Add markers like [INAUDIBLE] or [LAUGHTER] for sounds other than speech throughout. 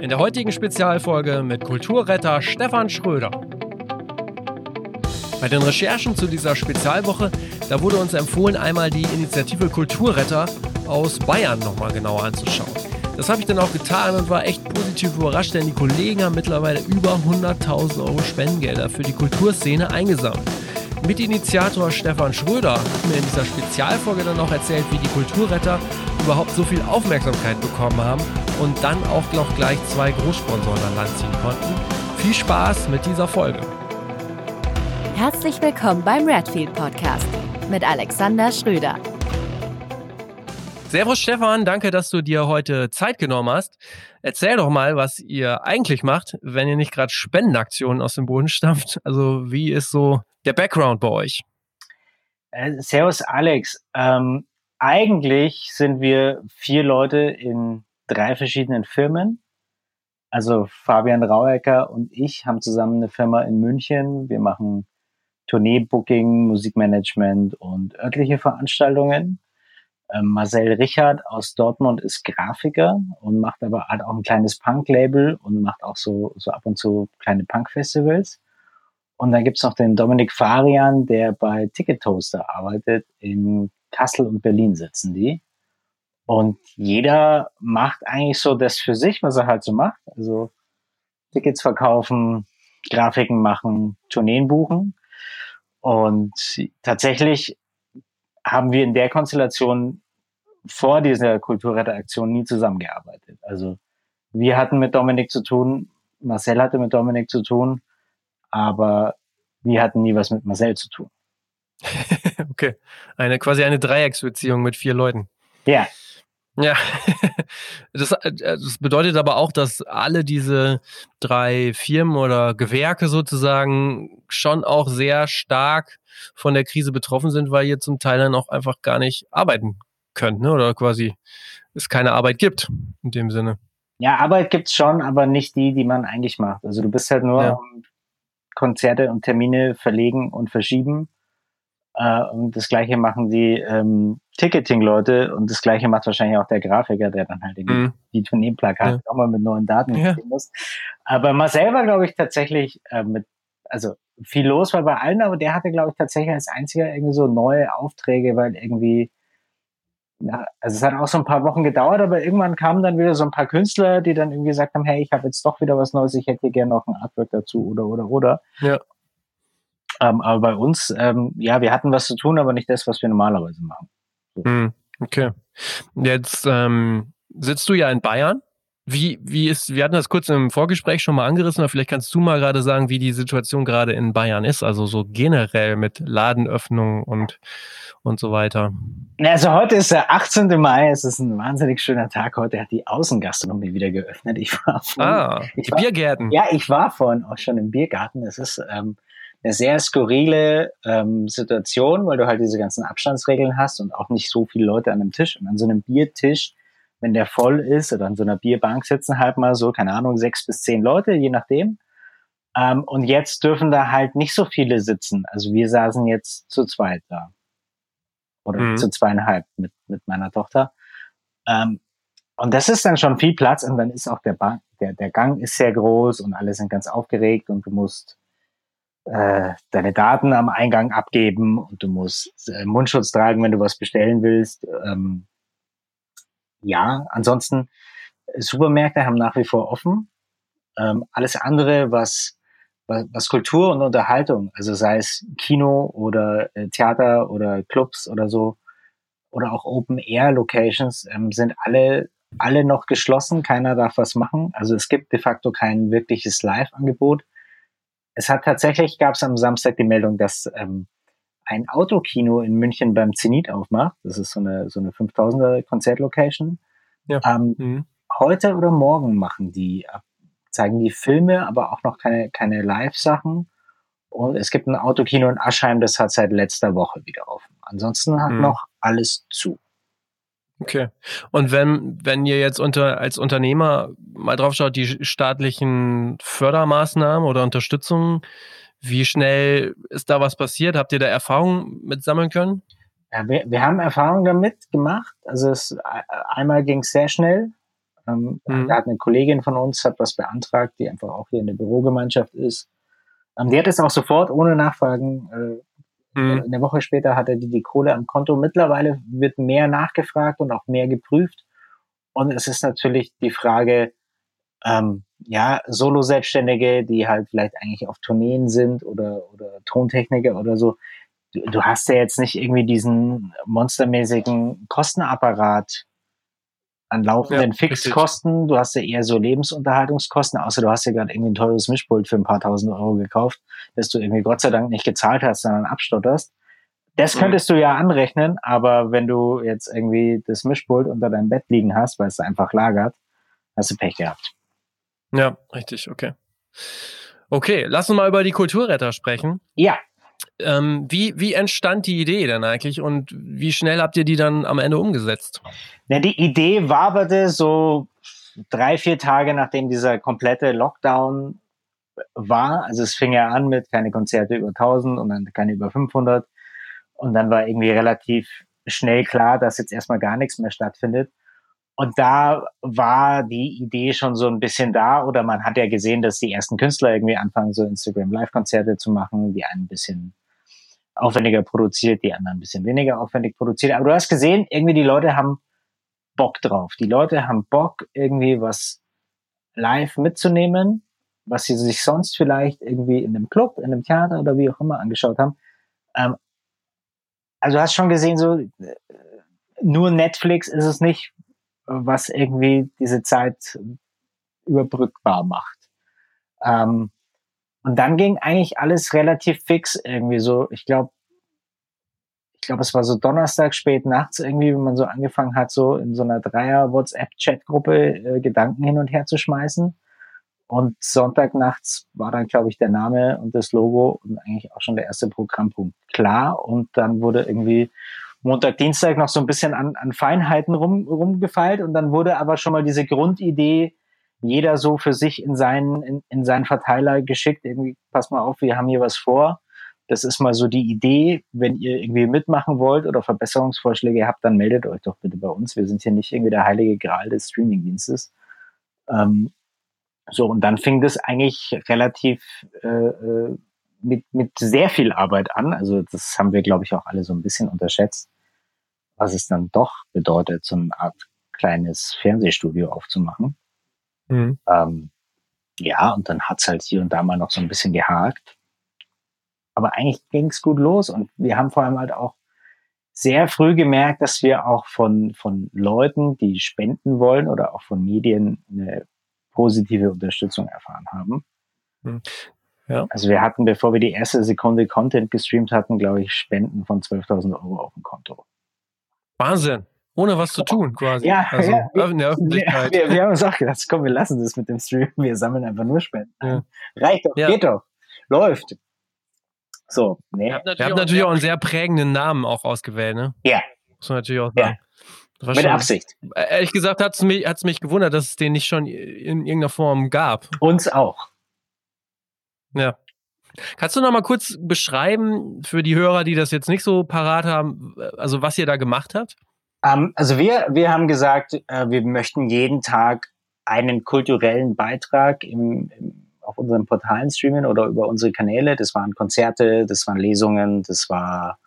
In der heutigen Spezialfolge mit Kulturretter Stefan Schröder. Bei den Recherchen zu dieser Spezialwoche, da wurde uns empfohlen, einmal die Initiative Kulturretter aus Bayern nochmal genauer anzuschauen. Das habe ich dann auch getan und war echt positiv überrascht, denn die Kollegen haben mittlerweile über 100.000 Euro Spendengelder für die Kulturszene eingesammelt. Mitinitiator Stefan Schröder hat mir in dieser Spezialfolge dann auch erzählt, wie die Kulturretter überhaupt so viel Aufmerksamkeit bekommen haben und dann auch noch gleich zwei Großsponsoren an Land ziehen konnten. Viel Spaß mit dieser Folge. Herzlich willkommen beim Redfield Podcast mit Alexander Schröder. Servus Stefan, danke, dass du dir heute Zeit genommen hast. Erzähl doch mal, was ihr eigentlich macht, wenn ihr nicht gerade Spendenaktionen aus dem Boden stampft. Also wie ist so der Background bei euch? Äh, servus Alex. Ähm, eigentlich sind wir vier Leute in drei verschiedenen Firmen. Also Fabian Rauecker und ich haben zusammen eine Firma in München. Wir machen Tourneebooking, Musikmanagement und örtliche Veranstaltungen. Ähm, Marcel Richard aus Dortmund ist Grafiker und macht aber halt auch ein kleines Punk-Label und macht auch so, so ab und zu kleine Punk-Festivals. Und dann gibt's noch den Dominik Farian, der bei Ticket Toaster arbeitet. In Kassel und Berlin sitzen die. Und jeder macht eigentlich so das für sich, was er halt so macht. Also Tickets verkaufen, Grafiken machen, Tourneen buchen. Und tatsächlich haben wir in der Konstellation vor dieser Kulturretteraktion nie zusammengearbeitet. Also wir hatten mit Dominik zu tun, Marcel hatte mit Dominik zu tun aber wir hatten nie was mit Marcel zu tun. [LAUGHS] okay. Eine quasi eine Dreiecksbeziehung mit vier Leuten. Ja. Ja, [LAUGHS] das, äh, das, bedeutet aber auch, dass alle diese drei Firmen oder Gewerke sozusagen schon auch sehr stark von der Krise betroffen sind, weil ihr zum Teil dann auch einfach gar nicht arbeiten könnt, ne? oder quasi es keine Arbeit gibt in dem Sinne. Ja, Arbeit gibt's schon, aber nicht die, die man eigentlich macht. Also du bist halt nur ja. Konzerte und Termine verlegen und verschieben. Äh, und das gleiche machen die ähm, Ticketing-Leute und das gleiche macht wahrscheinlich auch der Grafiker, der dann halt mhm. die Tourneeplakate ja. auch mal mit neuen Daten ja. muss. Aber Marcel war, glaube ich, tatsächlich äh, mit, also viel los war bei allen, aber der hatte, glaube ich, tatsächlich als einziger irgendwie so neue Aufträge, weil irgendwie ja, also es hat auch so ein paar Wochen gedauert, aber irgendwann kamen dann wieder so ein paar Künstler, die dann irgendwie gesagt haben, hey, ich habe jetzt doch wieder was Neues, ich hätte hier gerne noch ein Artwork dazu oder oder oder. Ja. Ähm, aber bei uns, ähm, ja, wir hatten was zu tun, aber nicht das, was wir normalerweise machen. Hm, okay. Jetzt ähm, sitzt du ja in Bayern. Wie, wie ist, wir hatten das kurz im Vorgespräch schon mal angerissen, aber vielleicht kannst du mal gerade sagen, wie die Situation gerade in Bayern ist, also so generell mit Ladenöffnung und, und so weiter. Also heute ist der 18. Mai, es ist ein wahnsinnig schöner Tag. Heute hat die Außengastronomie wieder geöffnet. Ich war vorhin, ah, ich war, Biergärten. Ja, ich war vorhin auch schon im Biergarten. Es ist ähm, eine sehr skurrile ähm, Situation, weil du halt diese ganzen Abstandsregeln hast und auch nicht so viele Leute an einem Tisch. Und an so einem Biertisch wenn der voll ist oder an so einer Bierbank sitzen halt mal so, keine Ahnung, sechs bis zehn Leute, je nachdem. Ähm, und jetzt dürfen da halt nicht so viele sitzen. Also wir saßen jetzt zu zweit da. Oder mhm. zu zweieinhalb mit, mit meiner Tochter. Ähm, und das ist dann schon viel Platz und dann ist auch der, Bank, der, der Gang ist sehr groß und alle sind ganz aufgeregt und du musst äh, deine Daten am Eingang abgeben und du musst äh, Mundschutz tragen, wenn du was bestellen willst. Ähm, ja, ansonsten äh, Supermärkte haben nach wie vor offen. Ähm, alles andere, was, was, was Kultur und Unterhaltung, also sei es Kino oder äh, Theater oder Clubs oder so, oder auch Open-Air-Locations, ähm, sind alle, alle noch geschlossen. Keiner darf was machen. Also es gibt de facto kein wirkliches Live-Angebot. Es hat tatsächlich, gab es am Samstag die Meldung, dass ähm, ein Autokino in München beim Zenit aufmacht. Das ist so eine, so eine 5000er Konzertlocation. Ja. Ähm, mhm. Heute oder morgen machen die, zeigen die Filme, aber auch noch keine, keine Live-Sachen. Und es gibt ein Autokino in Aschheim, das hat seit letzter Woche wieder offen. Ansonsten hat mhm. noch alles zu. Okay. Und wenn, wenn ihr jetzt unter, als Unternehmer mal drauf schaut, die staatlichen Fördermaßnahmen oder Unterstützung, wie schnell ist da was passiert? Habt ihr da Erfahrungen mit sammeln können? Ja, wir, wir haben Erfahrungen damit gemacht. Also es, einmal ging es sehr schnell. Ähm, mhm. Da hat eine Kollegin von uns hat was beantragt, die einfach auch hier in der Bürogemeinschaft ist. Ähm, die hat es auch sofort ohne Nachfragen. Äh, mhm. Eine Woche später hatte die die Kohle am Konto. Mittlerweile wird mehr nachgefragt und auch mehr geprüft. Und es ist natürlich die Frage, ähm, ja, Solo-Selbstständige, die halt vielleicht eigentlich auf Tourneen sind oder, oder Tontechniker oder so, du, du hast ja jetzt nicht irgendwie diesen monstermäßigen Kostenapparat an laufenden ja, Fixkosten. Du hast ja eher so Lebensunterhaltungskosten, außer du hast ja gerade irgendwie ein teures Mischpult für ein paar tausend Euro gekauft, das du irgendwie Gott sei Dank nicht gezahlt hast, sondern abstotterst. Das mhm. könntest du ja anrechnen, aber wenn du jetzt irgendwie das Mischpult unter deinem Bett liegen hast, weil es einfach lagert, hast du Pech gehabt. Ja, richtig, okay. Okay, lass uns mal über die Kulturretter sprechen. Ja. Ähm, wie, wie entstand die Idee denn eigentlich und wie schnell habt ihr die dann am Ende umgesetzt? Ja, die Idee waberte so drei, vier Tage nachdem dieser komplette Lockdown war. Also es fing ja an mit keine Konzerte über 1000 und dann keine über 500. Und dann war irgendwie relativ schnell klar, dass jetzt erstmal gar nichts mehr stattfindet. Und da war die Idee schon so ein bisschen da oder man hat ja gesehen, dass die ersten Künstler irgendwie anfangen, so Instagram Live-Konzerte zu machen, die einen ein bisschen aufwendiger produziert, die anderen ein bisschen weniger aufwendig produziert. Aber du hast gesehen, irgendwie die Leute haben Bock drauf. Die Leute haben Bock, irgendwie was live mitzunehmen, was sie sich sonst vielleicht irgendwie in einem Club, in einem Theater oder wie auch immer angeschaut haben. Ähm, also du hast schon gesehen, so äh, nur Netflix ist es nicht, was irgendwie diese Zeit überbrückbar macht. Ähm, und dann ging eigentlich alles relativ fix irgendwie so. Ich glaube, ich glaube, es war so Donnerstag spät nachts irgendwie, wenn man so angefangen hat, so in so einer Dreier WhatsApp-Chat-Gruppe äh, Gedanken hin und her zu schmeißen. Und Sonntag nachts war dann, glaube ich, der Name und das Logo und eigentlich auch schon der erste Programmpunkt klar. Und dann wurde irgendwie Montag, Dienstag noch so ein bisschen an, an Feinheiten rum, rumgefeilt und dann wurde aber schon mal diese Grundidee jeder so für sich in seinen, in, in seinen Verteiler geschickt. Irgendwie, pass mal auf, wir haben hier was vor. Das ist mal so die Idee. Wenn ihr irgendwie mitmachen wollt oder Verbesserungsvorschläge habt, dann meldet euch doch bitte bei uns. Wir sind hier nicht irgendwie der heilige Gral des Streamingdienstes. Ähm, so, und dann fing das eigentlich relativ äh, äh mit, mit sehr viel Arbeit an. Also das haben wir, glaube ich, auch alle so ein bisschen unterschätzt, was es dann doch bedeutet, so eine Art kleines Fernsehstudio aufzumachen. Mhm. Ähm, ja, und dann hat's halt hier und da mal noch so ein bisschen gehakt. Aber eigentlich ging's gut los und wir haben vor allem halt auch sehr früh gemerkt, dass wir auch von, von Leuten, die spenden wollen oder auch von Medien eine positive Unterstützung erfahren haben. Mhm. Ja. Also wir hatten, bevor wir die erste Sekunde Content gestreamt hatten, glaube ich, Spenden von 12.000 Euro auf dem Konto. Wahnsinn. Ohne was zu tun, quasi. Ja, also ja. in der Öffentlichkeit. Wir, wir, haben uns auch gedacht, komm, wir lassen das mit dem Stream. Wir sammeln einfach nur Spenden. Ja. Reicht doch, ja. geht doch. Läuft. So, nee. Ihr habt natürlich, habt natürlich auch einen sehr prägenden Namen auch ausgewählt, ne? Ja. Muss man natürlich auch sagen. Ja. Mit schon, Absicht. Ehrlich gesagt hat es mich, hat's mich gewundert, dass es den nicht schon in irgendeiner Form gab. Uns auch. Ja. Kannst du noch mal kurz beschreiben für die Hörer, die das jetzt nicht so parat haben, also was ihr da gemacht habt? Ähm, also wir, wir haben gesagt, äh, wir möchten jeden Tag einen kulturellen Beitrag im, im, auf unseren Portalen streamen oder über unsere Kanäle. Das waren Konzerte, das waren Lesungen, das war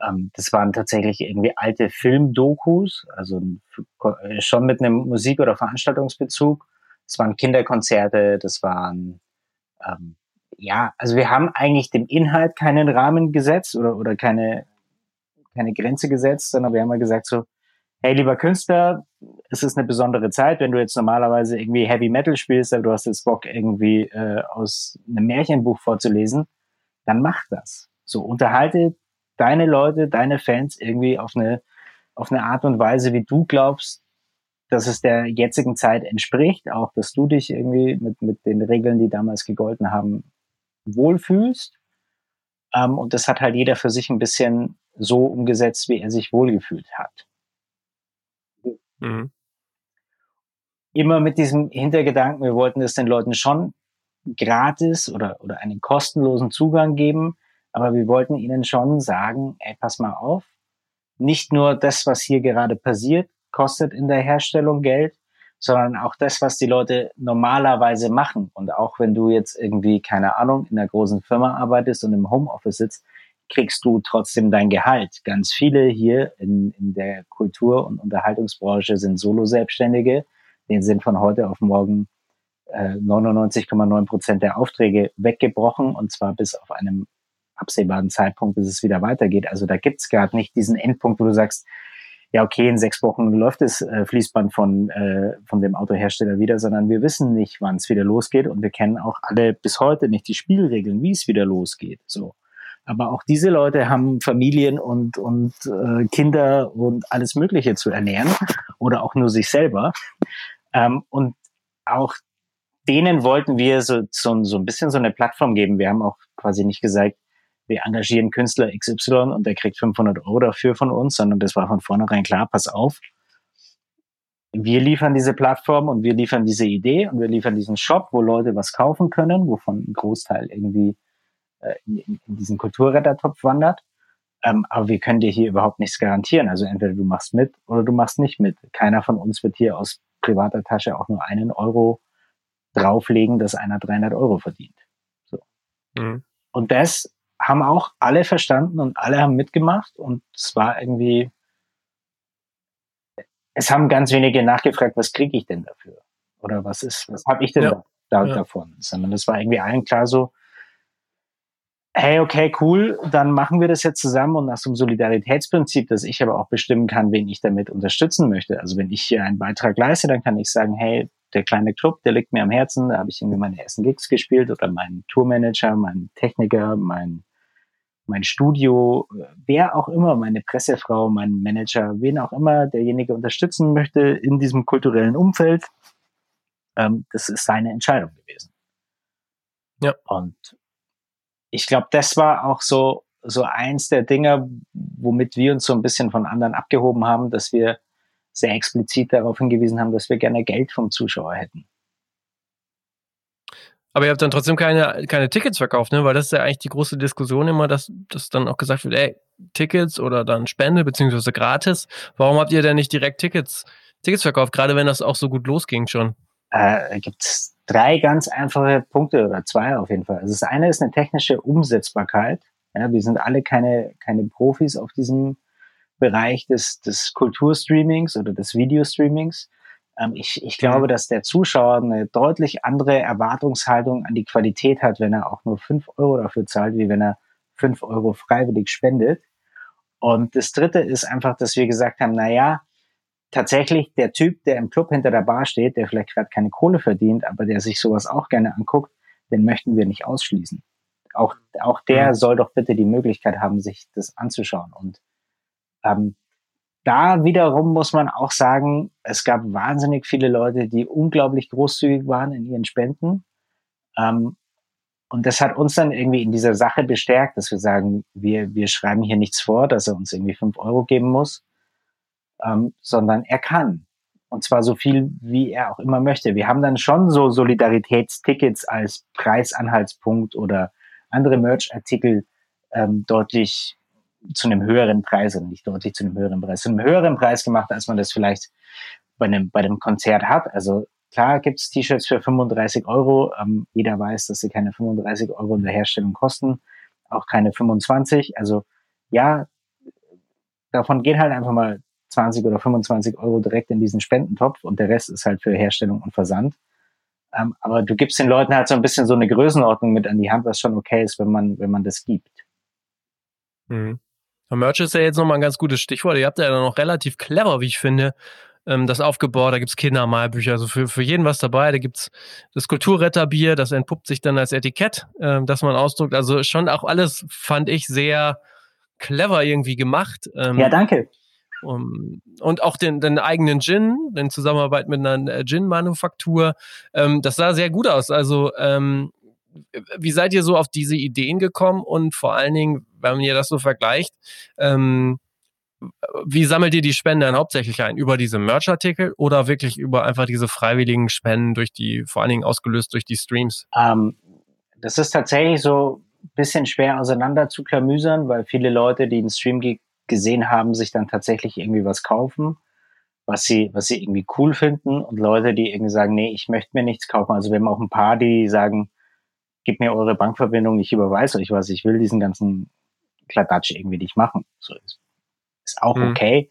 ähm, das waren tatsächlich irgendwie alte Filmdokus, also schon mit einem Musik- oder Veranstaltungsbezug. Das waren Kinderkonzerte, das waren ähm, ja, also wir haben eigentlich dem Inhalt keinen Rahmen gesetzt oder, oder keine, keine Grenze gesetzt, sondern wir haben mal gesagt so, hey, lieber Künstler, es ist eine besondere Zeit, wenn du jetzt normalerweise irgendwie Heavy Metal spielst, aber du hast jetzt Bock irgendwie äh, aus einem Märchenbuch vorzulesen, dann mach das. So unterhalte deine Leute, deine Fans irgendwie auf eine auf eine Art und Weise, wie du glaubst, dass es der jetzigen Zeit entspricht, auch dass du dich irgendwie mit, mit den Regeln, die damals gegolten haben, wohlfühlst. Ähm, und das hat halt jeder für sich ein bisschen so umgesetzt, wie er sich wohlgefühlt hat. Mhm. Immer mit diesem Hintergedanken, wir wollten es den Leuten schon gratis oder, oder einen kostenlosen Zugang geben, aber wir wollten ihnen schon sagen, ey, pass mal auf, nicht nur das, was hier gerade passiert, kostet in der Herstellung Geld, sondern auch das, was die Leute normalerweise machen. Und auch wenn du jetzt irgendwie, keine Ahnung, in einer großen Firma arbeitest und im Homeoffice sitzt, kriegst du trotzdem dein Gehalt. Ganz viele hier in, in der Kultur- und Unterhaltungsbranche sind Solo-Selbstständige. Denen sind von heute auf morgen äh, 99,9 Prozent der Aufträge weggebrochen und zwar bis auf einem absehbaren Zeitpunkt, bis es wieder weitergeht. Also da gibt's gerade nicht diesen Endpunkt, wo du sagst, ja, okay, in sechs Wochen läuft das äh, Fließband von, äh, von dem Autohersteller wieder, sondern wir wissen nicht, wann es wieder losgeht und wir kennen auch alle bis heute nicht die Spielregeln, wie es wieder losgeht. So. Aber auch diese Leute haben Familien und, und äh, Kinder und alles Mögliche zu ernähren oder auch nur sich selber. Ähm, und auch denen wollten wir so, so, so ein bisschen so eine Plattform geben. Wir haben auch quasi nicht gesagt, wir engagieren Künstler XY und der kriegt 500 Euro dafür von uns, sondern das war von vornherein klar, pass auf. Wir liefern diese Plattform und wir liefern diese Idee und wir liefern diesen Shop, wo Leute was kaufen können, wovon ein Großteil irgendwie äh, in, in diesen Kulturrettertopf wandert. Ähm, aber wir können dir hier überhaupt nichts garantieren. Also entweder du machst mit oder du machst nicht mit. Keiner von uns wird hier aus privater Tasche auch nur einen Euro drauflegen, dass einer 300 Euro verdient. So. Mhm. Und das haben auch alle verstanden und alle haben mitgemacht und es war irgendwie, es haben ganz wenige nachgefragt, was kriege ich denn dafür? Oder was ist, was habe ich denn ja. da, ja. davon? Sondern das war irgendwie allen klar so, hey, okay, cool, dann machen wir das jetzt zusammen und nach so einem Solidaritätsprinzip, dass ich aber auch bestimmen kann, wen ich damit unterstützen möchte. Also wenn ich hier einen Beitrag leiste, dann kann ich sagen, hey, der kleine Club, der liegt mir am Herzen, da habe ich irgendwie meine ersten Gigs gespielt oder mein Tourmanager, mein Techniker, mein mein Studio, wer auch immer, meine Pressefrau, mein Manager, wen auch immer derjenige unterstützen möchte in diesem kulturellen Umfeld, ähm, das ist seine Entscheidung gewesen. Ja. Und ich glaube, das war auch so, so eins der Dinge, womit wir uns so ein bisschen von anderen abgehoben haben, dass wir sehr explizit darauf hingewiesen haben, dass wir gerne Geld vom Zuschauer hätten. Aber ihr habt dann trotzdem keine, keine Tickets verkauft, ne? Weil das ist ja eigentlich die große Diskussion immer, dass, dass dann auch gesagt wird, ey, Tickets oder dann Spende beziehungsweise gratis. Warum habt ihr denn nicht direkt Tickets, Tickets verkauft, gerade wenn das auch so gut losging schon? Äh, gibt es drei ganz einfache Punkte oder zwei auf jeden Fall. Also das eine ist eine technische Umsetzbarkeit. Ja, wir sind alle keine, keine Profis auf diesem Bereich des, des Kulturstreamings oder des Videostreamings. Ähm, ich, ich glaube, mhm. dass der Zuschauer eine deutlich andere Erwartungshaltung an die Qualität hat, wenn er auch nur fünf Euro dafür zahlt, wie wenn er fünf Euro freiwillig spendet. Und das dritte ist einfach, dass wir gesagt haben, na ja, tatsächlich der Typ, der im Club hinter der Bar steht, der vielleicht gerade keine Kohle verdient, aber der sich sowas auch gerne anguckt, den möchten wir nicht ausschließen. Auch, auch der mhm. soll doch bitte die Möglichkeit haben, sich das anzuschauen. Und ähm, da wiederum muss man auch sagen, es gab wahnsinnig viele Leute, die unglaublich großzügig waren in ihren Spenden. Ähm, und das hat uns dann irgendwie in dieser Sache bestärkt, dass wir sagen, wir, wir schreiben hier nichts vor, dass er uns irgendwie fünf Euro geben muss, ähm, sondern er kann. Und zwar so viel, wie er auch immer möchte. Wir haben dann schon so Solidaritätstickets als Preisanhaltspunkt oder andere Merch-Artikel ähm, deutlich zu einem höheren Preis und nicht deutlich zu einem höheren Preis, zu einem höheren Preis gemacht, als man das vielleicht bei einem, bei einem Konzert hat. Also klar gibt's T-Shirts für 35 Euro. Ähm, jeder weiß, dass sie keine 35 Euro in der Herstellung kosten, auch keine 25. Also ja, davon gehen halt einfach mal 20 oder 25 Euro direkt in diesen Spendentopf und der Rest ist halt für Herstellung und Versand. Ähm, aber du gibst den Leuten halt so ein bisschen so eine Größenordnung mit an die Hand, was schon okay ist, wenn man, wenn man das gibt. Mhm. Merch ist ja jetzt nochmal ein ganz gutes Stichwort. Ihr habt ja dann noch relativ clever, wie ich finde, ähm, das aufgebaut. Da gibt's Kindermalbücher, also für, für jeden was dabei. Da gibt's das Kulturretterbier, das entpuppt sich dann als Etikett, ähm, das man ausdruckt. Also schon auch alles, fand ich, sehr clever irgendwie gemacht. Ähm, ja, danke. Um, und auch den, den eigenen Gin, in Zusammenarbeit mit einer äh, Gin-Manufaktur. Ähm, das sah sehr gut aus. Also wie seid ihr so auf diese Ideen gekommen und vor allen Dingen, wenn ihr das so vergleicht, ähm, wie sammelt ihr die Spenden dann hauptsächlich ein? Über diese Merch-Artikel oder wirklich über einfach diese freiwilligen Spenden durch die, vor allen Dingen ausgelöst durch die Streams? Ähm, das ist tatsächlich so ein bisschen schwer auseinander zu klamüsern, weil viele Leute, die den Stream gesehen haben, sich dann tatsächlich irgendwie was kaufen. was sie, was sie irgendwie cool finden und Leute, die irgendwie sagen, nee, ich möchte mir nichts kaufen. Also wir haben auch ein paar, die sagen, gib mir eure Bankverbindung, ich überweise euch was, ich will diesen ganzen Kladatsch irgendwie nicht machen. So ist, ist auch mhm. okay.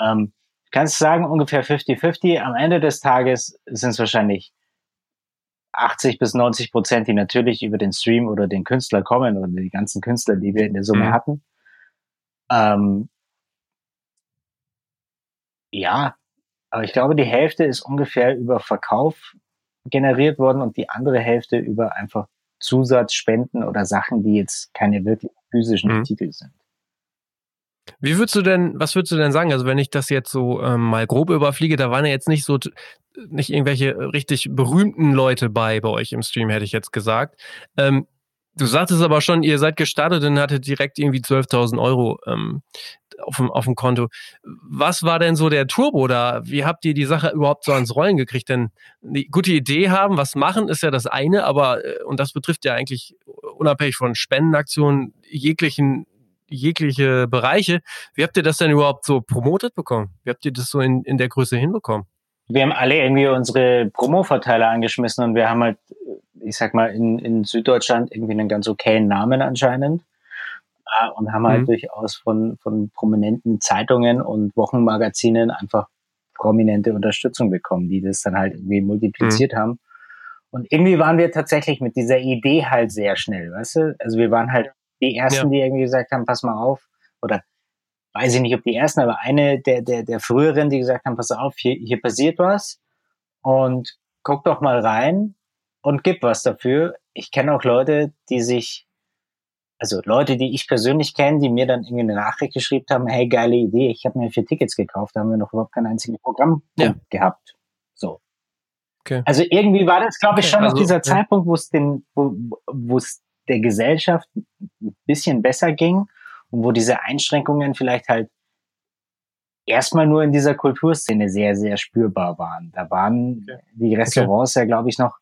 Ähm, kannst du sagen, ungefähr 50-50. Am Ende des Tages sind es wahrscheinlich 80 bis 90 Prozent, die natürlich über den Stream oder den Künstler kommen oder die ganzen Künstler, die wir in der Summe mhm. hatten. Ähm, ja, aber ich glaube, die Hälfte ist ungefähr über Verkauf generiert worden und die andere Hälfte über einfach Zusatzspenden oder Sachen, die jetzt keine wirklich physischen mhm. Artikel sind. Wie würdest du denn, was würdest du denn sagen? Also wenn ich das jetzt so ähm, mal grob überfliege, da waren ja jetzt nicht so nicht irgendwelche richtig berühmten Leute bei bei euch im Stream, hätte ich jetzt gesagt. Ähm, Du sagtest aber schon, ihr seid gestartet und hattet direkt irgendwie 12.000 Euro ähm, auf, dem, auf dem Konto. Was war denn so der Turbo da? Wie habt ihr die Sache überhaupt so ans Rollen gekriegt? Denn eine gute Idee haben, was machen, ist ja das eine, aber, äh, und das betrifft ja eigentlich unabhängig von Spendenaktionen, jeglichen jegliche Bereiche. Wie habt ihr das denn überhaupt so promotet bekommen? Wie habt ihr das so in, in der Größe hinbekommen? Wir haben alle irgendwie unsere Promo-Verteiler angeschmissen und wir haben halt ich sag mal, in, in Süddeutschland irgendwie einen ganz okayen Namen anscheinend. Äh, und haben halt mhm. durchaus von, von prominenten Zeitungen und Wochenmagazinen einfach prominente Unterstützung bekommen, die das dann halt irgendwie multipliziert mhm. haben. Und irgendwie waren wir tatsächlich mit dieser Idee halt sehr schnell, weißt du? Also wir waren halt die Ersten, ja. die irgendwie gesagt haben, pass mal auf, oder weiß ich nicht, ob die Ersten, aber eine der, der, der früheren, die gesagt haben, pass auf, hier, hier passiert was und guck doch mal rein und gib was dafür. Ich kenne auch Leute, die sich, also Leute, die ich persönlich kenne, die mir dann irgendwie eine Nachricht geschrieben haben, hey, geile Idee, ich habe mir vier Tickets gekauft, da haben wir noch überhaupt kein einziges Programm ja. gehabt. So. Okay. Also irgendwie war das, glaube ich, schon okay, also, dieser ja. Zeitpunkt, wo es den, wo, es der Gesellschaft ein bisschen besser ging und wo diese Einschränkungen vielleicht halt erstmal nur in dieser Kulturszene sehr, sehr spürbar waren. Da waren okay. die Restaurants okay. ja, glaube ich, noch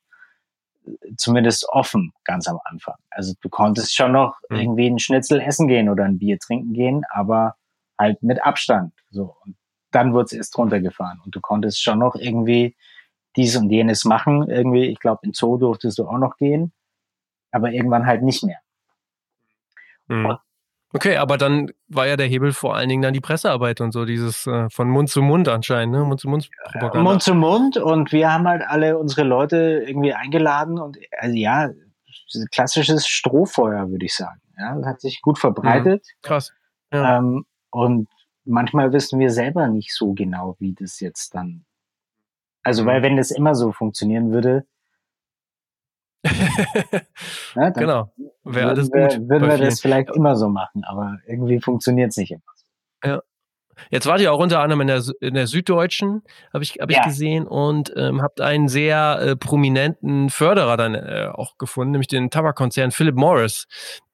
zumindest offen ganz am Anfang. Also du konntest schon noch mhm. irgendwie ein Schnitzel essen gehen oder ein Bier trinken gehen, aber halt mit Abstand. So. Und dann wurde es erst runtergefahren. Und du konntest schon noch irgendwie dies und jenes machen. Irgendwie, ich glaube, in Zoo durftest du auch noch gehen, aber irgendwann halt nicht mehr. Mhm. Okay, aber dann war ja der Hebel vor allen Dingen dann die Pressearbeit und so, dieses äh, von Mund zu Mund anscheinend, ne? Mund zu Mund Propaganda. Mund zu Mund und wir haben halt alle unsere Leute irgendwie eingeladen und also ja, klassisches Strohfeuer, würde ich sagen. Ja, das hat sich gut verbreitet. Mhm. Krass. Ja. Ähm, und manchmal wissen wir selber nicht so genau, wie das jetzt dann. Also, mhm. weil wenn das immer so funktionieren würde, [LAUGHS] ja, genau. Wäre alles gut. Wir, würden wir das vielleicht immer so machen, aber irgendwie funktioniert es nicht immer. Ja. Jetzt wart ihr auch unter anderem in der, in der Süddeutschen, habe ich, hab ich ja. gesehen, und ähm, habt einen sehr äh, prominenten Förderer dann äh, auch gefunden, nämlich den Tabakkonzern Philip Morris.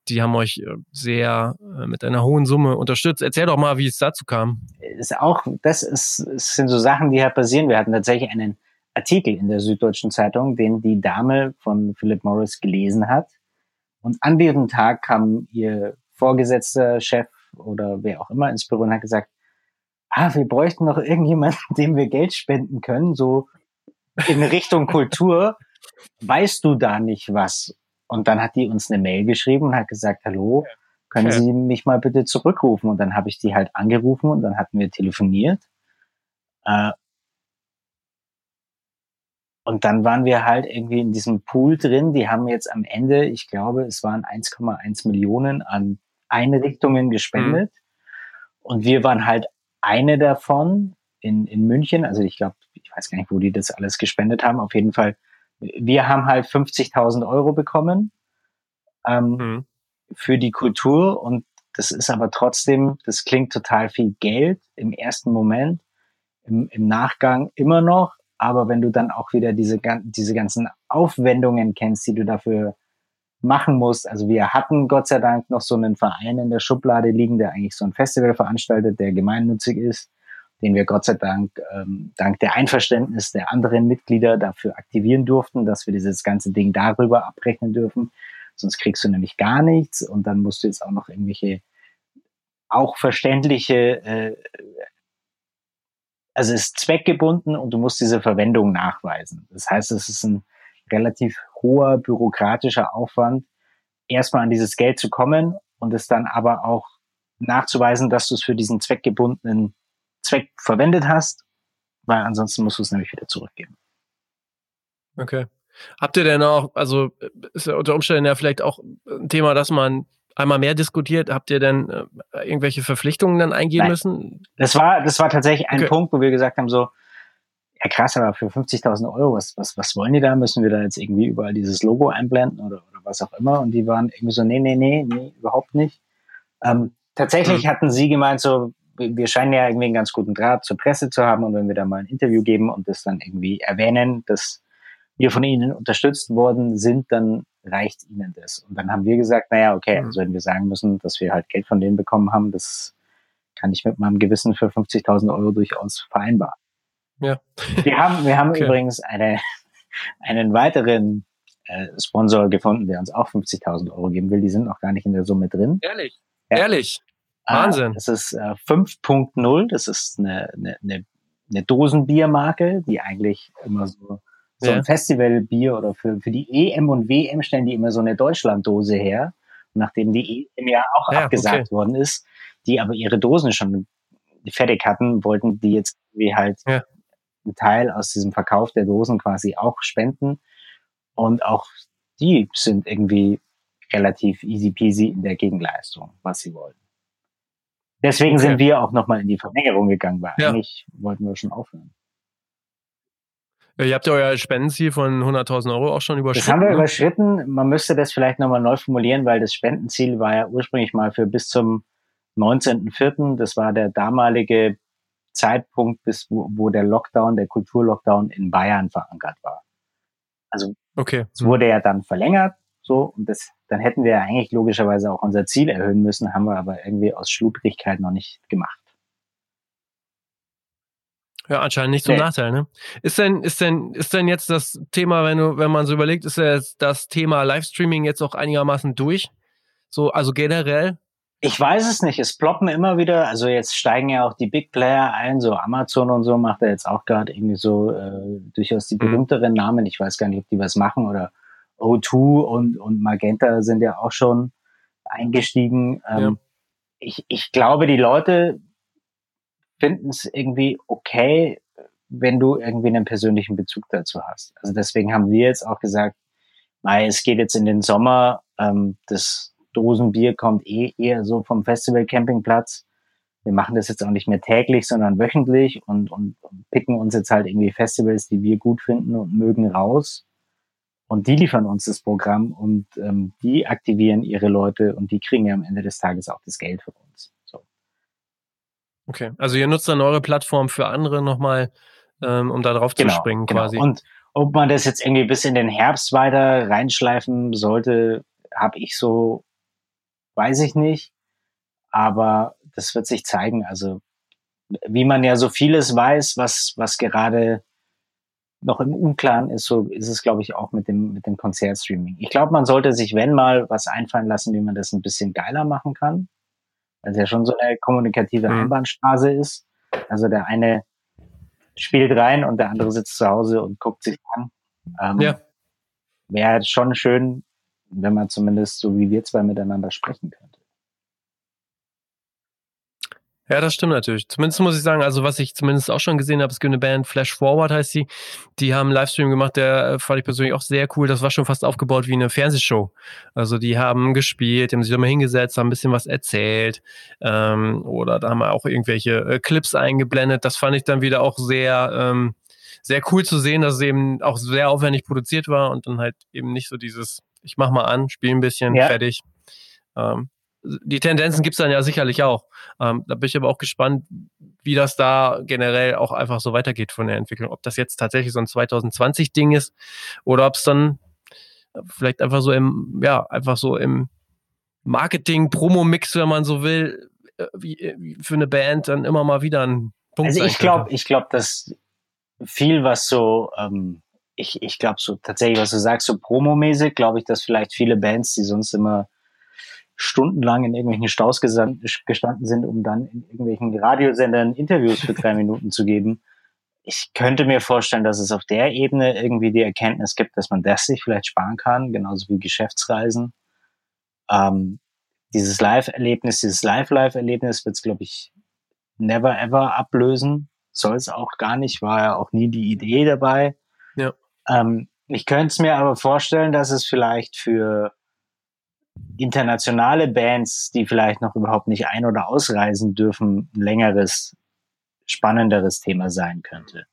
Die haben euch äh, sehr äh, mit einer hohen Summe unterstützt. Erzähl doch mal, wie es dazu kam. Ist auch, das ist, sind so Sachen, die halt passieren. Wir hatten tatsächlich einen Artikel in der Süddeutschen Zeitung, den die Dame von Philip Morris gelesen hat. Und an diesem Tag kam ihr Vorgesetzter, Chef oder wer auch immer ins Büro und hat gesagt, ah, wir bräuchten noch irgendjemanden, [LAUGHS] dem wir Geld spenden können, so in Richtung Kultur. Weißt du da nicht was? Und dann hat die uns eine Mail geschrieben und hat gesagt, hallo, können okay. Sie mich mal bitte zurückrufen? Und dann habe ich die halt angerufen und dann hatten wir telefoniert. Äh, und dann waren wir halt irgendwie in diesem Pool drin. Die haben jetzt am Ende, ich glaube, es waren 1,1 Millionen an Einrichtungen gespendet. Mhm. Und wir waren halt eine davon in, in München. Also ich glaube, ich weiß gar nicht, wo die das alles gespendet haben. Auf jeden Fall, wir haben halt 50.000 Euro bekommen ähm, mhm. Für die Kultur. Und das ist aber trotzdem, das klingt total viel Geld im ersten Moment. Im, im Nachgang immer noch, aber wenn du dann auch wieder diese, diese ganzen Aufwendungen kennst, die du dafür machen musst, also wir hatten Gott sei Dank noch so einen Verein in der Schublade liegen, der eigentlich so ein Festival veranstaltet, der gemeinnützig ist, den wir Gott sei Dank ähm, dank der Einverständnis der anderen Mitglieder dafür aktivieren durften, dass wir dieses ganze Ding darüber abrechnen dürfen. Sonst kriegst du nämlich gar nichts und dann musst du jetzt auch noch irgendwelche auch verständliche äh, also es ist zweckgebunden und du musst diese Verwendung nachweisen. Das heißt, es ist ein relativ hoher bürokratischer Aufwand, erstmal an dieses Geld zu kommen und es dann aber auch nachzuweisen, dass du es für diesen zweckgebundenen Zweck verwendet hast, weil ansonsten musst du es nämlich wieder zurückgeben. Okay. Habt ihr denn auch, also ist ja unter Umständen ja vielleicht auch ein Thema, dass man einmal mehr diskutiert. Habt ihr denn äh, irgendwelche Verpflichtungen dann eingehen Nein. müssen? Das war, das war tatsächlich ein okay. Punkt, wo wir gesagt haben, so, ja krass, aber für 50.000 Euro, was, was, was wollen die da? Müssen wir da jetzt irgendwie überall dieses Logo einblenden oder, oder was auch immer? Und die waren irgendwie so, nee, nee, nee, nee, überhaupt nicht. Ähm, tatsächlich mhm. hatten sie gemeint, so, wir scheinen ja irgendwie einen ganz guten Draht zur Presse zu haben und wenn wir da mal ein Interview geben und das dann irgendwie erwähnen, dass wir von ihnen unterstützt worden sind, dann reicht ihnen das. Und dann haben wir gesagt, naja, okay, mhm. also wenn wir sagen müssen, dass wir halt Geld von denen bekommen haben, das kann ich mit meinem Gewissen für 50.000 Euro durchaus vereinbaren. Ja. Wir haben, wir haben okay. übrigens eine, einen weiteren äh, Sponsor gefunden, der uns auch 50.000 Euro geben will. Die sind noch gar nicht in der Summe drin. Ehrlich? Ja. Ehrlich? Ah, Wahnsinn. das ist äh, 5.0. Das ist eine, eine, eine, eine Dosenbiermarke, die eigentlich immer so so ja. ein Festivalbier oder für, für die EM und WM stellen die immer so eine Deutschlanddose her. Nachdem die EM ja auch ja, abgesagt okay. worden ist, die aber ihre Dosen schon fertig hatten, wollten die jetzt wie halt ja. einen Teil aus diesem Verkauf der Dosen quasi auch spenden. Und auch die sind irgendwie relativ easy peasy in der Gegenleistung, was sie wollen. Deswegen okay. sind wir auch nochmal in die Verlängerung gegangen, weil ja. eigentlich wollten wir schon aufhören. Ihr habt ja euer Spendenziel von 100.000 Euro auch schon überschritten. Das haben wir ne? überschritten. Man müsste das vielleicht nochmal neu formulieren, weil das Spendenziel war ja ursprünglich mal für bis zum 19.04. Das war der damalige Zeitpunkt, bis wo, wo der Lockdown, der Kulturlockdown in Bayern verankert war. Also okay. es wurde ja dann verlängert, so und das, dann hätten wir ja eigentlich logischerweise auch unser Ziel erhöhen müssen, haben wir aber irgendwie aus Schludrigkeit noch nicht gemacht. Ja, anscheinend nicht zum nee. Nachteil, ne? Ist denn, ist denn, ist denn jetzt das Thema, wenn du, wenn man so überlegt, ist jetzt das Thema Livestreaming jetzt auch einigermaßen durch? So, also generell? Ich weiß es nicht. Es ploppen immer wieder, also jetzt steigen ja auch die Big Player ein, so Amazon und so macht er jetzt auch gerade irgendwie so äh, durchaus die mhm. berühmteren Namen. Ich weiß gar nicht, ob die was machen oder O2 und, und Magenta sind ja auch schon eingestiegen. Ähm, ja. ich, ich glaube, die Leute finden es irgendwie okay, wenn du irgendwie einen persönlichen Bezug dazu hast. Also deswegen haben wir jetzt auch gesagt, Mai, es geht jetzt in den Sommer, ähm, das Dosenbier kommt eh eher so vom Festival Campingplatz. Wir machen das jetzt auch nicht mehr täglich, sondern wöchentlich und, und, und picken uns jetzt halt irgendwie Festivals, die wir gut finden und mögen, raus. Und die liefern uns das Programm und ähm, die aktivieren ihre Leute und die kriegen ja am Ende des Tages auch das Geld für uns. Okay, also ihr nutzt dann eure Plattform für andere nochmal, ähm, um da drauf genau, zu springen genau. quasi. Und ob man das jetzt irgendwie bis in den Herbst weiter reinschleifen sollte, habe ich so, weiß ich nicht. Aber das wird sich zeigen. Also wie man ja so vieles weiß, was, was gerade noch im Unklaren ist, so ist es, glaube ich, auch mit dem, mit dem Konzertstreaming. Ich glaube, man sollte sich, wenn mal, was einfallen lassen, wie man das ein bisschen geiler machen kann weil es ja schon so eine kommunikative mhm. Einbahnstraße ist. Also der eine spielt rein und der andere sitzt zu Hause und guckt sich an. Ähm, ja. Wäre schon schön, wenn man zumindest so wie wir zwei miteinander sprechen könnte. Ja, das stimmt natürlich. Zumindest muss ich sagen, also was ich zumindest auch schon gesehen habe, es gibt eine Band, Flash Forward heißt sie, die haben einen Livestream gemacht, der äh, fand ich persönlich auch sehr cool. Das war schon fast aufgebaut wie eine Fernsehshow. Also die haben gespielt, die haben sich da mal hingesetzt, haben ein bisschen was erzählt ähm, oder da haben wir auch irgendwelche äh, Clips eingeblendet. Das fand ich dann wieder auch sehr, ähm, sehr cool zu sehen, dass es eben auch sehr aufwendig produziert war und dann halt eben nicht so dieses, ich mach mal an, spiel ein bisschen, ja. fertig. Ähm, die Tendenzen gibt's dann ja sicherlich auch. Ähm, da bin ich aber auch gespannt, wie das da generell auch einfach so weitergeht von der Entwicklung. Ob das jetzt tatsächlich so ein 2020-Ding ist oder ob es dann vielleicht einfach so im, ja, einfach so im Marketing, Promo-Mix, wenn man so will, äh, wie für eine Band dann immer mal wieder ein Punkt Also ich glaube, ich glaube, dass viel, was so, ähm, ich, ich glaube so tatsächlich, was du sagst, so promomäßig, glaube ich, dass vielleicht viele Bands, die sonst immer stundenlang in irgendwelchen Staus gestanden sind, um dann in irgendwelchen Radiosendern Interviews für drei Minuten zu geben, ich könnte mir vorstellen, dass es auf der Ebene irgendwie die Erkenntnis gibt, dass man das sich vielleicht sparen kann, genauso wie Geschäftsreisen. Ähm, dieses Live-Erlebnis, dieses Live-Live-Erlebnis wird es, glaube ich, never ever ablösen. Soll es auch gar nicht, war ja auch nie die Idee dabei. Ja. Ähm, ich könnte es mir aber vorstellen, dass es vielleicht für internationale Bands, die vielleicht noch überhaupt nicht ein- oder ausreisen dürfen, ein längeres, spannenderes Thema sein könnte.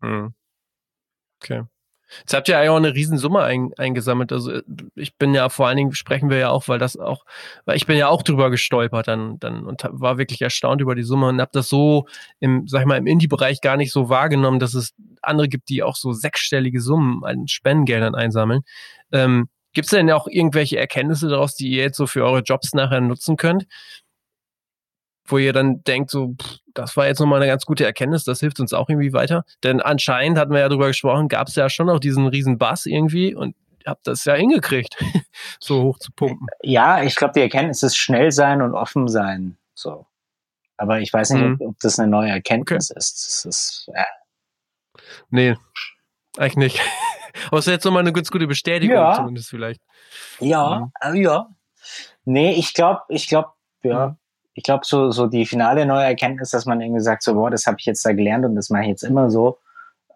Mhm. Okay. Jetzt habt ihr ja auch eine Riesensumme ein, eingesammelt. Also äh, ich bin ja vor allen Dingen sprechen wir ja auch, weil das auch, weil ich bin ja auch drüber gestolpert dann, dann und war wirklich erstaunt über die Summe und habe das so im, sag ich mal, im Indie-Bereich gar nicht so wahrgenommen, dass es andere gibt, die auch so sechsstellige Summen an Spendengeldern einsammeln. Ähm, Gibt es denn auch irgendwelche Erkenntnisse daraus, die ihr jetzt so für eure Jobs nachher nutzen könnt? Wo ihr dann denkt, so, pff, das war jetzt nochmal eine ganz gute Erkenntnis, das hilft uns auch irgendwie weiter. Denn anscheinend hatten wir ja drüber gesprochen, gab es ja schon auch diesen riesen Bass irgendwie und habt das ja hingekriegt, [LAUGHS] so hoch zu pumpen. Ja, ich glaube, die Erkenntnis ist schnell sein und offen sein. So. Aber ich weiß nicht, Mhm. ob, ob das eine neue Erkenntnis ist. Das ist äh, Nee, eigentlich nicht. [LAUGHS] Aber es ist jetzt nochmal eine ganz gute Bestätigung, Ja. zumindest vielleicht. Ja, äh, ja. Nee, ich glaube, ich glaube, ja, ich glaube, so, so die finale neue Erkenntnis, dass man irgendwie sagt, so, boah, das habe ich jetzt da gelernt und das mache ich jetzt immer so.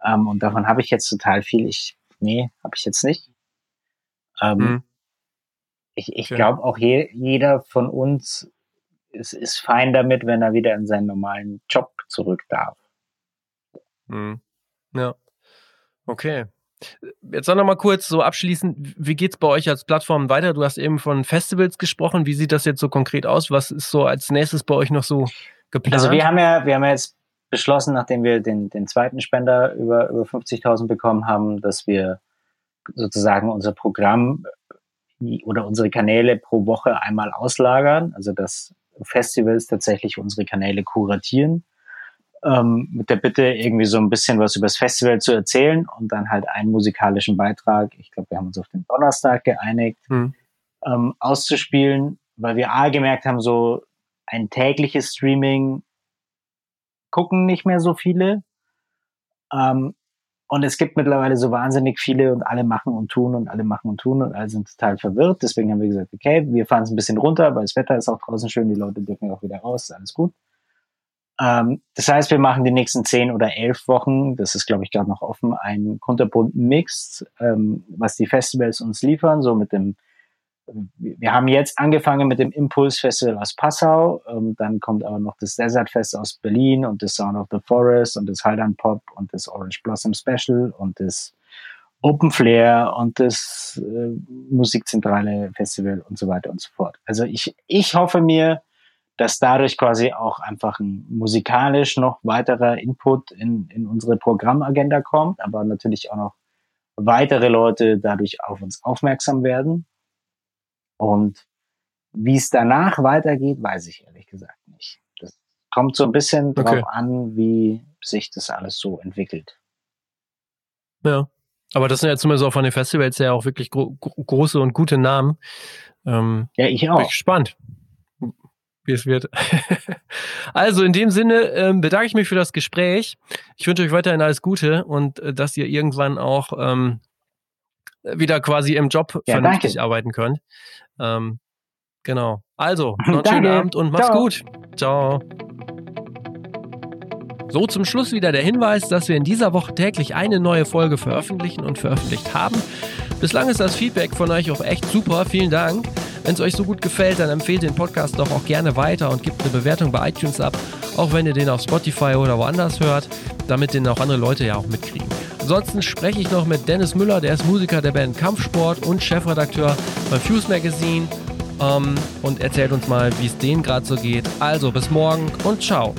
Ähm, und davon habe ich jetzt total viel. Ich, nee, habe ich jetzt nicht. Ähm, Mhm. Ich, ich Okay. glaube auch je, jeder von uns ist, ist fein damit, wenn er wieder in seinen normalen Job zurück darf. Mhm. Ja. Okay. Jetzt noch mal kurz so abschließend, wie geht's bei euch als Plattform weiter? Du hast eben von Festivals gesprochen. Wie sieht das jetzt so konkret aus? Was ist so als nächstes bei euch noch so geplant? Also wir haben ja, wir haben ja jetzt beschlossen, nachdem wir den, den zweiten Spender über, über 50.000 bekommen haben, dass wir sozusagen unser Programm äh, oder unsere Kanäle pro Woche einmal auslagern, also dass Festivals tatsächlich unsere Kanäle kuratieren, ähm, mit der Bitte irgendwie so ein bisschen was über das Festival zu erzählen und dann halt einen musikalischen Beitrag, ich glaube, wir haben uns auf den Donnerstag geeinigt, Hm. ähm, auszuspielen, weil wir A gemerkt haben, so ein tägliches Streaming gucken nicht mehr so viele. Ähm, und es gibt mittlerweile so wahnsinnig viele und alle machen und tun und alle machen und tun und alle sind total verwirrt. Deswegen haben wir gesagt, okay, wir fahren es ein bisschen runter, weil das Wetter ist auch draußen schön, die Leute dürfen ja auch wieder raus, ist alles gut. Ähm, das heißt, wir machen die nächsten zehn oder elf Wochen, das ist glaube ich gerade noch offen, einen kunterbunten Mix, ähm, was die Festivals uns liefern, so mit dem wir haben jetzt angefangen mit dem Impulse Festival aus Passau, ähm, dann kommt aber noch das Desert Fest aus Berlin und das Sound of the Forest und das Haldern Pop und das Orange Blossom Special und das Open Flair und das äh, Musikzentrale Festival und so weiter und so fort. Also ich, ich hoffe mir, dass dadurch quasi auch einfach ein musikalisch noch weiterer Input in, in unsere Programmagenda kommt, aber natürlich auch noch weitere Leute dadurch auf uns aufmerksam werden. Und wie es danach weitergeht, weiß ich ehrlich gesagt nicht. Das kommt so ein bisschen drauf Okay. an, wie sich das alles so entwickelt. Ja. Aber das sind ja zumindest auch von den Festivals ja auch wirklich gro gro große und gute Namen. Ähm, Ja, ich bin auch. ich gespannt, wie es wird. [LAUGHS] also in dem Sinne ähm, bedanke ich mich für das Gespräch. Ich wünsche euch weiterhin alles Gute und äh, dass ihr irgendwann auch ähm, wieder quasi im Job Ja, vernünftig danke. arbeiten könnt. Ähm, genau. Also, noch einen schönen. Abend und macht's Ciao. gut. Ciao. So, zum Schluss wieder der Hinweis, dass wir in dieser Woche täglich eine neue Folge veröffentlichen und veröffentlicht haben. Bislang ist das Feedback von euch auch echt super. Vielen Dank. Wenn es euch so gut gefällt, dann empfehlt den Podcast doch auch gerne weiter und gebt eine Bewertung bei iTunes ab, auch wenn ihr den auf Spotify oder woanders hört, damit den auch andere Leute ja auch mitkriegen. Ansonsten spreche ich noch mit Dennis Müller, der ist Musiker der Band Kampfsport und Chefredakteur beim Fuse Magazine ähm, und erzählt uns mal, wie es denen gerade so geht. Also bis morgen und ciao.